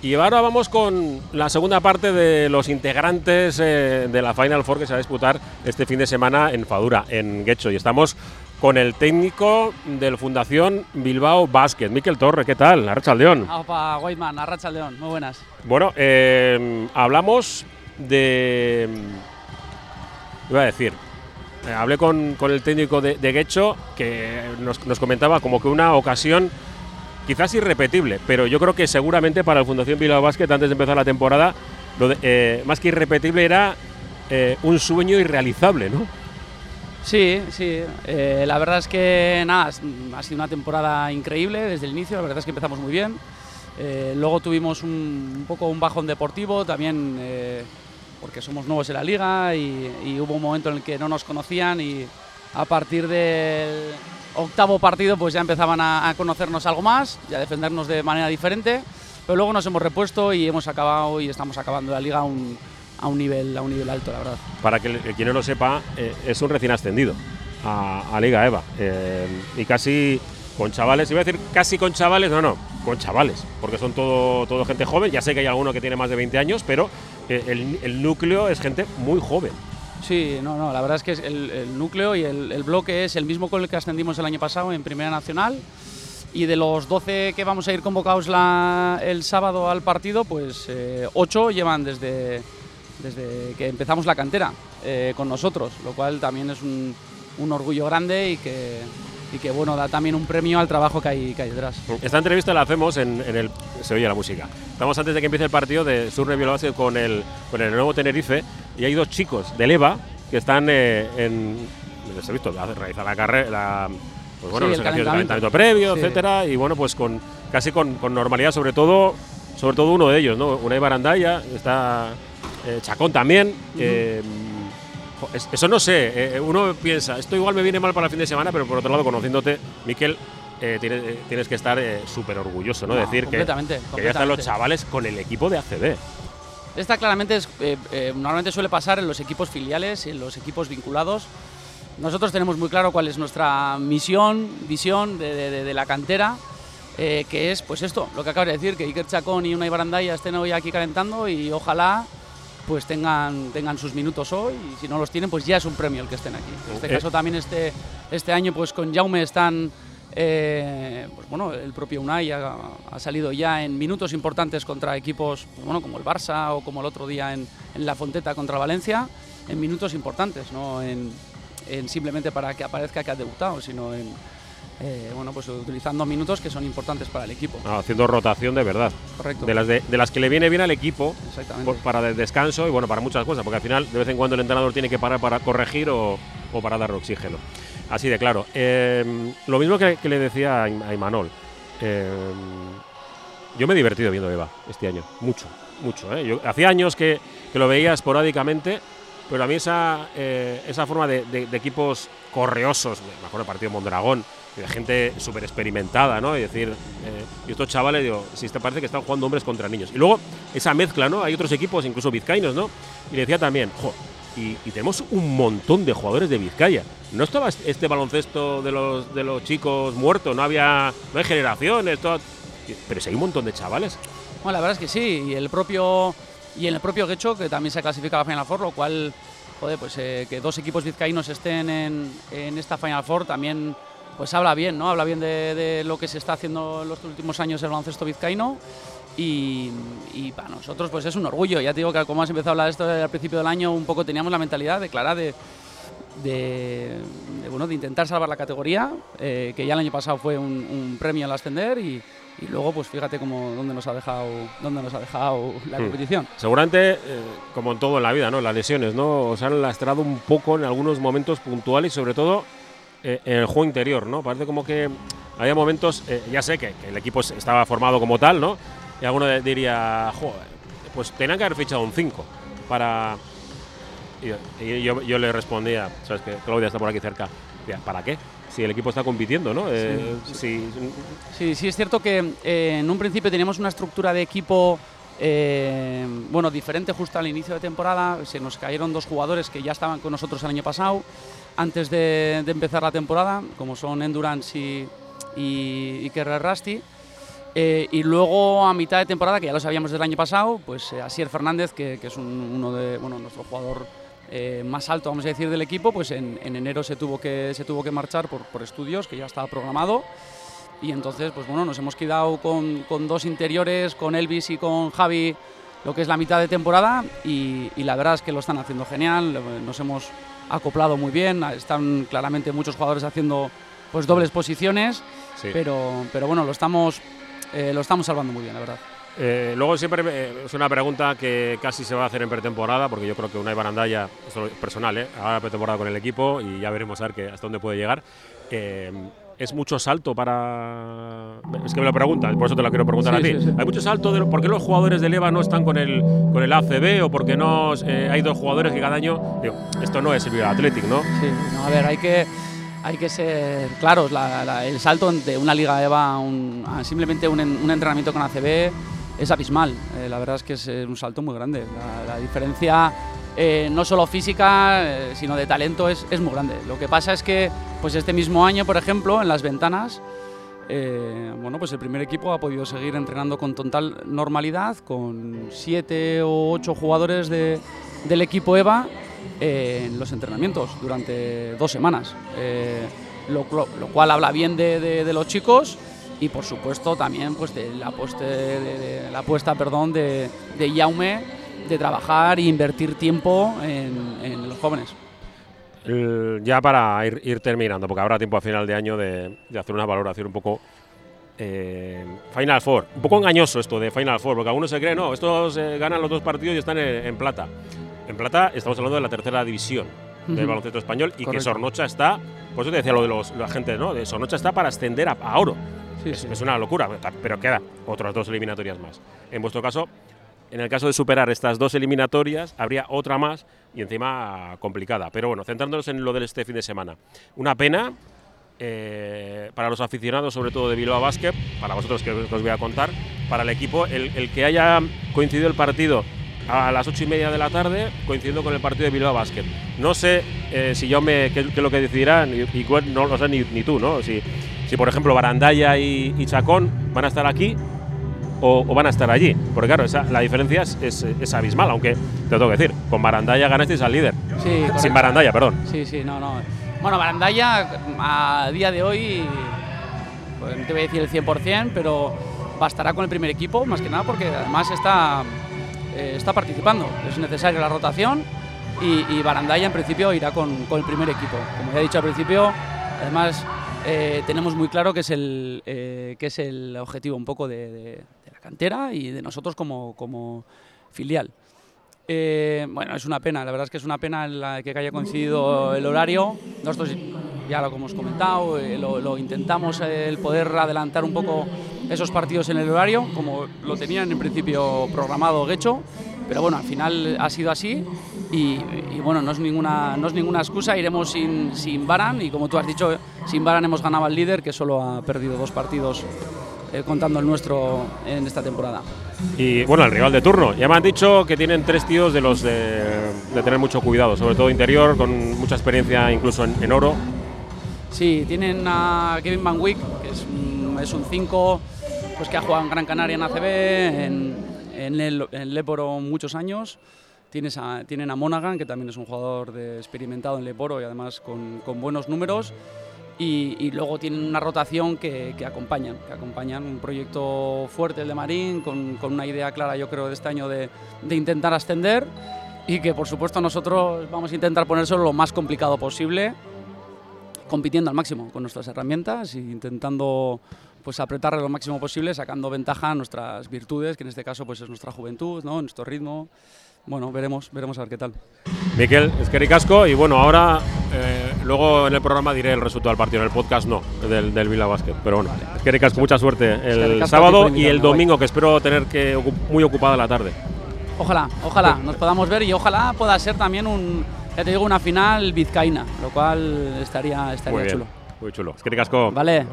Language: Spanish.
Y ahora vamos con la segunda parte de los integrantes eh, de la Final Four que se va a disputar este fin de semana en Fadura, en Guecho. Y estamos con el técnico de la Fundación Bilbao Basket, Miquel Torre. ¿Qué tal? Arrachaldeón. Opa, Whiteman, Arrachaldeón. Muy buenas. Bueno, eh, hablamos de. Iba a decir. eh, hablé con, con el técnico de, de Guecho que nos, nos comentaba como que una ocasión quizás irrepetible, pero yo creo que seguramente para la Fundación Bilbao Basket antes de empezar la temporada, eh, más que irrepetible era eh, un sueño irrealizable, ¿no? Sí, sí. eh, la verdad es que nada, ha sido una temporada increíble desde el inicio. La verdad es que empezamos muy bien. Luego tuvimos un, poco un bajón deportivo también porque somos nuevos en la liga y, y hubo un momento en el que no nos conocían y a partir del octavo partido pues ya empezaban a, conocernos algo más y a defendernos de manera diferente. Pero luego nos hemos repuesto y hemos acabado y estamos acabando la liga a un, a un nivel a un nivel alto, la verdad. Para que quien no lo sepa, eh, es un recién ascendido a, a Liga EVA. eh, y casi con chavales, iba a decir casi con chavales, no, no, con chavales, porque son todo, todo gente joven. Ya sé que hay alguno que tiene más de 20 años, pero eh, el, el núcleo es gente muy joven. Sí, no, no, la verdad es que el, el núcleo y el, el bloque es el mismo con el que ascendimos el año pasado en Primera Nacional. Y de los 12 que vamos a ir convocados la- el sábado al partido, pues 8 llevan desde, desde que empezamos la cantera eh, con nosotros, lo cual también es un, un orgullo grande y que, y que bueno, da también un premio al trabajo que hay, que hay detrás. Esta entrevista la hacemos en, en el. Se oye la música. Estamos antes de que empiece el partido de Surne Bilbao Basket con el, con el nuevo Tenerife. Y hay dos chicos del EVA que están eh, en. Les he visto realizar la carrera. Pues bueno, Sí, los ejercicios de calentamiento. previo, Sí. etcétera. Y bueno, pues con casi con, con normalidad, sobre todo. Sobre todo uno de ellos, ¿no? Una Barandaya, está eh, Chacón también. eh, eso no sé, eh, uno piensa, esto igual me viene mal para el fin de semana, pero por otro lado, conociéndote, Miquel, eh, tienes, eh, tienes que estar súper orgulloso, ¿no? No, Decir que, completamente, que ya están los chavales con el equipo de ACB. Esta claramente es, eh, eh, normalmente suele pasar en los equipos filiales, en los equipos vinculados. Nosotros tenemos muy claro cuál es nuestra misión, visión de, de- de- la cantera, eh, que es pues esto, lo que acabas de decir, que Iker Chacón y Unai Barandaya estén hoy aquí calentando y ojalá pues tengan, tengan sus minutos hoy y si no los tienen pues ya es un premio el que estén aquí. En este Eh. caso también este, este año pues con Jaume están, eh, pues bueno, el propio Unai ha, ha salido ya en minutos importantes contra equipos pues bueno, como el Barça o como el otro día en, en La Fonteta contra Valencia, en minutos importantes, no en, en simplemente para que aparezca que ha debutado, sino en, eh, bueno, pues utilizando minutos que son importantes para el equipo. Ah, haciendo rotación de verdad. Correcto. De las, de, de las que le viene bien al equipo por- para el descanso y bueno, para muchas cosas, porque al final de vez en cuando el entrenador tiene que parar para corregir o, o para dar oxígeno. Así de claro. Eh, lo mismo que, le decía a Im- a Imanol. eh, yo me he divertido viendo Eva este año, mucho, mucho. ¿eh? Yo, hacía años que, que lo veía esporádicamente, pero a mí esa, eh, esa forma de, equipos correosos, me acuerdo del partido Mondragón, de gente súper experimentada, ¿no? Y decir, eh, y estos chavales, digo, si te parece que están jugando hombres contra niños. Y luego esa mezcla, ¿no? Hay otros equipos, incluso vizcaínos, ¿no? Y le decía también, jo, y, y tenemos un montón de jugadores de Vizcaya. No estaba este baloncesto de los, de los chicos muertos, no había, no hay generaciones, todo- pero sí hay un montón de chavales. Bueno, la verdad es que sí, y el propio y en el propio Guecho, que también se clasifica a la Final Four, lo cual, joder, pues eh, que dos equipos vizcaínos estén en, en esta Final Four también pues habla bien, ¿no? Habla bien de, de lo que se está haciendo en los últimos años el baloncesto vizcaíno y, y para nosotros pues es un orgullo. Ya te digo que como has empezado a hablar de esto al principio del año, un poco teníamos la mentalidad de clara de, de, de, bueno, de intentar salvar la categoría, eh, que ya el año pasado fue un, un premio al ascender y, y luego pues fíjate cómo dónde nos ha dejado dónde nos ha dejado la Hmm. competición. Seguramente, eh, como en todo en la vida, ¿no? Las lesiones, ¿no? Os han lastrado un poco en algunos momentos puntuales sobre todo eh, en el juego interior, ¿no? Parece como que había momentos, eh, ya sé que, que el equipo estaba formado como tal, ¿no? Y alguno de- diría, joder, pues tenían que haber fichado un 5 para... Y, y yo, yo le respondía, sabes que Claudia está por aquí cerca, ¿para qué? Si el equipo está compitiendo, ¿no? Eh, si- Sí, sí es cierto que eh, en un principio teníamos una estructura de equipo eh, bueno, diferente justo al inicio de temporada. Se nos cayeron dos jugadores que ya estaban con nosotros el año pasado, antes de, de empezar la temporada, como son Endurance y, y, y Kerr Rusty. Eh, y luego a mitad de temporada, que ya lo sabíamos del año pasado, pues eh, Asier Fernández, que, que es un- uno de bueno, nuestro jugador eh, más alto, vamos a decir, del equipo, pues en, en enero se tuvo que, se tuvo que marchar por, por estudios, que ya estaba programado. Y entonces, pues bueno, nos hemos quedado con, con dos interiores, con Elvis y con Javi, lo que es la mitad de temporada. Y, y la verdad es que lo están haciendo genial, nos hemos acoplado muy bien, están claramente muchos jugadores haciendo pues dobles posiciones, Sí. pero, pero bueno, lo estamos, eh, lo estamos salvando muy bien, la verdad. Eh, luego siempre me- es una pregunta que casi se va a hacer en pretemporada, porque yo creo que Unai Barandaya, esto es personal, ¿eh? ahora pretemporada con el equipo y ya veremos a ver que, hasta dónde puede llegar. Eh, ¿Es mucho salto para.? Es que me lo preguntan, por eso te lo quiero preguntar Sí, a ti. sí, sí. ¿Hay mucho salto? De, ¿Por qué los jugadores de Leva no están con el, con el ACB o por qué no eh, hay dos jugadores que cada año. Digo, esto no es el Athletic, ¿no? Sí, no, a ver, hay que, hay que ser claros. la- el salto de una Liga EVA a, un- a simplemente un, en- un entrenamiento con ACB es abismal. Eh, la verdad es que es un salto muy grande. La, la diferencia, eh, no solo física, eh, sino de talento, es, muy grande. Lo que pasa es que pues este mismo año, por ejemplo, en las ventanas, bueno, pues el primer equipo ha podido seguir entrenando con total normalidad, con siete o ocho jugadores de- del equipo EVA eh, en los entrenamientos durante dos semanas, Eh, lo, lo- cual habla bien de, de- los chicos y por supuesto también pues de la apuesta, de, la apuesta perdón, de, de Jaume de trabajar e invertir tiempo en, los jóvenes. El- ya para ir, terminando, porque habrá tiempo a final de año de, de hacer una valoración un poco. eh, Final Four. Un poco engañoso esto de Final Four, porque algunos se creen, no, estos eh, ganan los dos partidos y están en plata. En plata estamos hablando de la tercera división del baloncesto español y que Correcto. Sornocha está, por eso te decía lo de los, la gente, ¿no? De Sornocha está para ascender a, a oro. Sí, es, sí. es una locura, pero queda otras dos eliminatorias más. En vuestro caso, en el caso de superar estas dos eliminatorias, habría otra más y encima complicada. Pero bueno, centrándonos en lo de este fin de semana. Una pena eh, para los aficionados, sobre todo de Bilbao Basket, para vosotros que os voy a contar, para el equipo, el, el que haya coincidido el partido a las ocho y media de la tarde, coincidiendo con el partido de Bilbao Basket. No sé eh, si yo me, qué, es lo que decidirán, y- no lo sé ni, ni tú, ¿no? Si, si por ejemplo Barandaya y, y Chacón van a estar aquí o, o van a estar allí. Porque claro, esa, la diferencia es, es- es abismal, aunque te lo tengo que decir, con Barandaya ganasteis al líder. Sí, Sin. Barandaya, perdón. Sí, sí, no, no. Bueno, Barandaya a día de hoy, pues, no te voy a decir el 100%, pero bastará con el primer equipo, más que nada porque además está, eh, está participando. Es necesaria la rotación y, y Barandaya en principio irá con, con el primer equipo. Como ya he dicho al principio, además eh, tenemos muy claro que es el, eh, que es el objetivo un poco de, de- de la cantera y de nosotros como, como filial. Eh, bueno, es una pena, la verdad es que es una pena la que haya coincidido el horario. Nosotros, ya lo hemos comentado, eh, lo, lo intentamos eh, el poder adelantar un poco esos partidos en el horario, como lo tenían en principio programado Guecho, pero bueno, al final ha sido así y, y bueno, no es ninguna, no es ninguna excusa, iremos sin, sin Baran y como tú has dicho, sin Baran hemos ganado al líder que solo ha perdido dos partidos eh, contando el nuestro en esta temporada. Y bueno, el rival de turno. Ya me han dicho que tienen tres tíos de los de, de tener mucho cuidado, sobre todo interior, con mucha experiencia incluso en, en oro. Sí, tienen a Kevin Van Wyck, que es es un 5 pues que ha jugado en Gran Canaria en ACB, en, en, el, Leporo muchos años. Tienes tienen a Monaghan, que también es un jugador de- experimentado en Leporo y además con, con buenos números. Y, y luego tienen una rotación que, que acompañan, que acompañan un proyecto fuerte, el de Marín, con, con una idea clara, yo creo, de este año de, de intentar ascender y que, por supuesto, nosotros vamos a intentar ponérselo lo más complicado posible compitiendo al máximo con nuestras herramientas e intentando pues apretarle lo máximo posible, sacando ventaja a nuestras virtudes, que en este caso pues es nuestra juventud, ¿no? nuestro ritmo. Bueno, veremos, veremos a ver qué tal. Miquel, es que ricasco. Y bueno, ahora, eh, luego en el programa diré el resultado del partido, en el podcast no, del, del Vila Basket. Pero bueno, es que ricasco, mucha suerte el a ti sábado y el domingo, que espero tener que ocu- muy ocupada la tarde. Ojalá, ojalá nos podamos ver y ojalá pueda ser también un, ya te digo, una final vizcaína, lo cual estaría, estaría Muy bien, chulo. muy chulo. Es que ricasco. Vale.